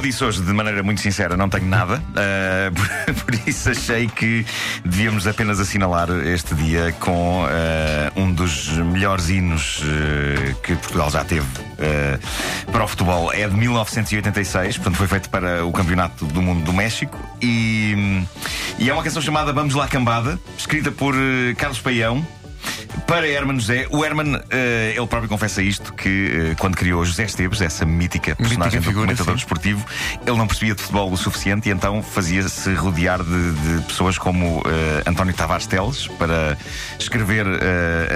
eu disse hoje de maneira muito sincera, não tenho nada. Uh, por, por, isso achei que devíamos apenas assinalar este dia com uh, um dos melhores hinos uh, que Portugal já teve para o futebol. É de 1986, portanto foi feito para o Campeonato do Mundo do México e, e é uma canção chamada Vamos Lá Cambada, escrita por Carlos Paião para Herman José, o Herman, uh, ele próprio confessa isto: que uh, quando criou José Esteves, essa mítica personagem mítica figura, do comentador desportivo, ele não percebia de futebol o suficiente e então fazia-se rodear de, de, pessoas como uh, António Tavares Teles para escrever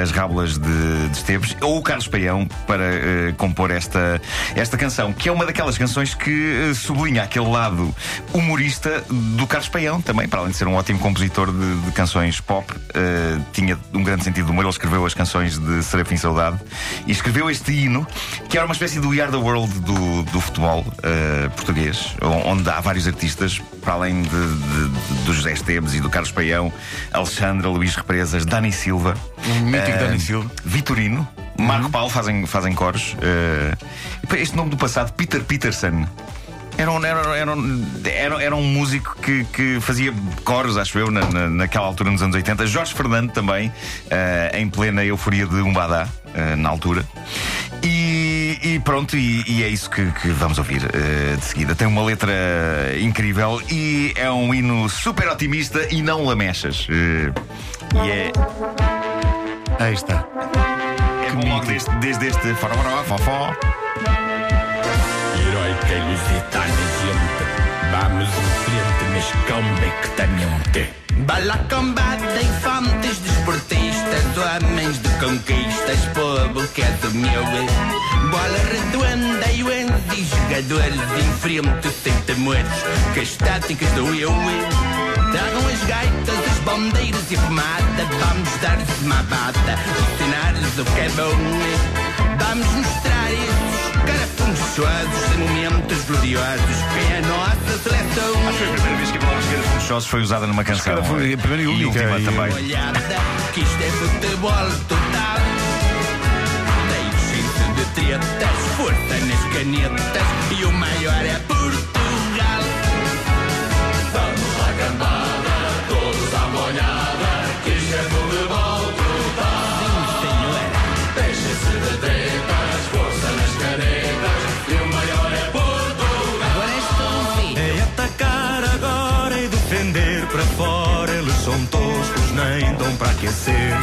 as rábulas de, de, Esteves, ou o Carlos Paião para compor esta, esta canção, que é uma daquelas canções que sublinha aquele lado humorista do Carlos Paião também, para além de ser um ótimo compositor de, de canções pop, tinha um grande sentido de humor ele escreveu as canções de Serafim Saudade e escreveu este hino, que era uma espécie do We Are the World do, do futebol uh, português, onde há vários artistas, para além de, de, de, do José Esteves e do Carlos Paião, Alexandra, Luís Represas, Dani Silva, um mítico uh, Dani Silva, Vitorino. Marco uhum. Paulo fazem, fazem coros. Uh, este nome do passado, Peter Peterson. Era um, era, era, era, era um músico que, que fazia coros, acho eu, na, na, naquela altura, nos anos 80. Jorge Fernando também, uh, em plena euforia de Umbadá, uh, na altura. E, e pronto, e, e, é isso que, que vamos ouvir uh, de seguida. Tem uma letra incrível e é um hino super otimista e não lamechas. e é. Aí está. É bom logo desde, desde este forró, fofó heroica e Vamos em frente, mas convictamente. Bala combate, infantes, desportistas, homens de conquistas, povo que é do meu. Bola redonda e e jogadores em frente, sem temores, que estáticas do eu. Tragam as gaitas, as bandeiras e pomada, vamos dar-lhes uma bata, ensinar-lhes o que é bom. Vamos mostrar isso funchosos em momentos gloriosos. Quem é a nossa seleção? Acho que foi a primeira vez que a palavra esquerda funchosos foi usada numa canção. Foi a primeira e única. E última também. Olhada, que isto é futebol total. Deixem-se de tretas, força nas canetas. E o maior é Portugal. São toscos, nem dão para aquecer.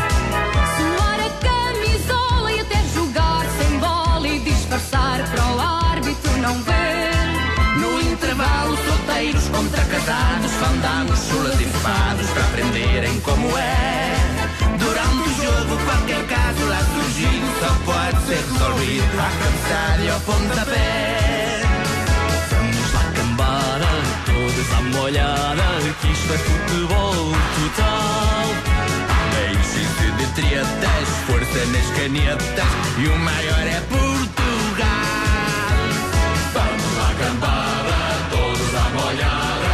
Suar a camisola e até jogar sem bola e disfarçar para o árbitro não ver. No intervalo, solteiros contra casados, fandangos, chulas e fados para aprenderem como é. Todos à molhada, que isto é futebol total. Deixem-se de tretas, força nas canetas e o maior é Portugal. Vamos lá, cambada, todos à molhada.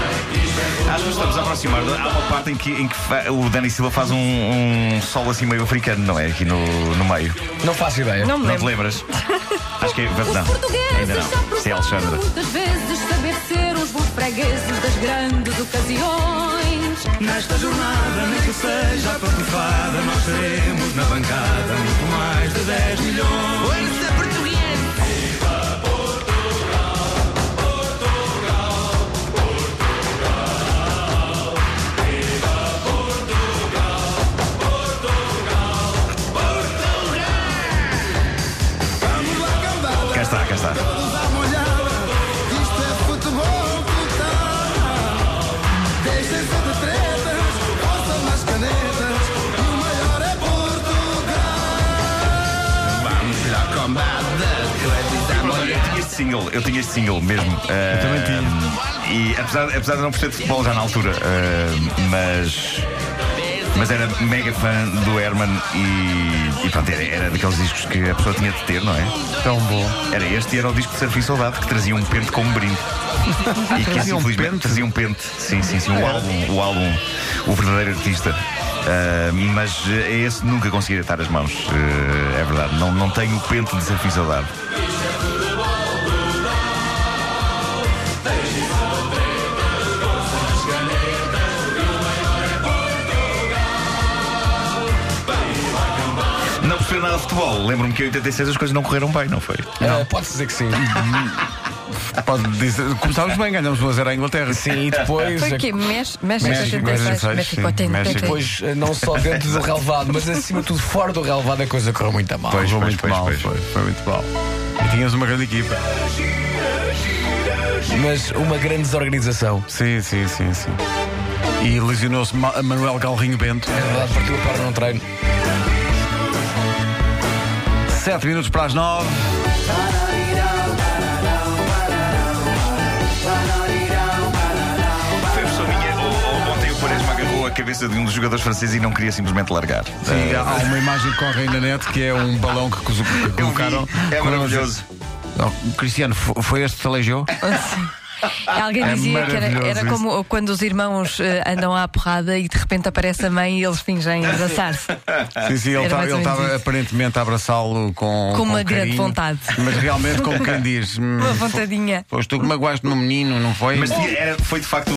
É Acho que estamos a aproximar. Há uma parte em que, em que o Dani Silva faz um, um solo assim meio africano, não é? Aqui no, no meio. Não faço ideia. Não, não te lembras? Acho que é. Não, ainda não. Se é Alexandra. Muitas vezes saber ser os bons fregueses das grandes ocasiões. Nesta jornada, nem que seja a patifada, nós teremos na bancada single, eu tinha este single mesmo. Eu também tinha. E apesar, apesar de não perceber de futebol já na altura, uh, mas. Mas era mega fã do Herman e, e pronto, era, era, daqueles discos que a pessoa tinha de ter, não é? Tão bom. Era este e era o disco de Surfing Saudade que trazia um pente como brinde. e que assim, infelizmente trazia um pente. Sim, sim, sim. O álbum, o álbum, o verdadeiro artista. Uh, mas a esse nunca consegui deitar as mãos. Uh, é verdade. Não, não tenho o pente de Surfing Saudade. Não de futebol. Lembro-me que em 86 as coisas não correram bem, não foi? Ah, Pode-se dizer que sim. Pode dizer, começámos bem, ganhamos 1 a 0 à Inglaterra. Sim, e depois. Foi o quê? México, México, México, 86, 86, México sim, 86. México. Depois, eh, não só dentro do relevado, mas acima de tudo fora do relevado, a coisa correu muito a mal. Pois, foi pois, muito pois, mal, pois. Foi, foi muito mal. E tínhamos uma grande equipa. Mas uma grande desorganização. Sim, sim, sim, sim. E lesionou-se Ma- Manuel Galrinho Bento. É verdade, partiu a perna num treino. 7 minutos para as 9. Foi a pessoa minha. Ou, ou ontem o Quaresma agarrou a cabeça de um dos jogadores franceses e não queria simplesmente largar. Sim, há há uma imagem que corre aí na net que é um balão que, colocaram. É maravilhoso. Oh, Cristiano, fo- foi este que te aleijou? Alguém É dizia que era, era como quando os irmãos eh, andam à porrada e de repente aparece a mãe e eles fingem abraçar-se. Sim, sim, ele estava isso. aparentemente a abraçá-lo com. Com uma grande carinho, vontade. Mas realmente, como quem diz. hum, Uma vontadinha. Foste tu que magoaste no menino, não foi? Mas era, foi de facto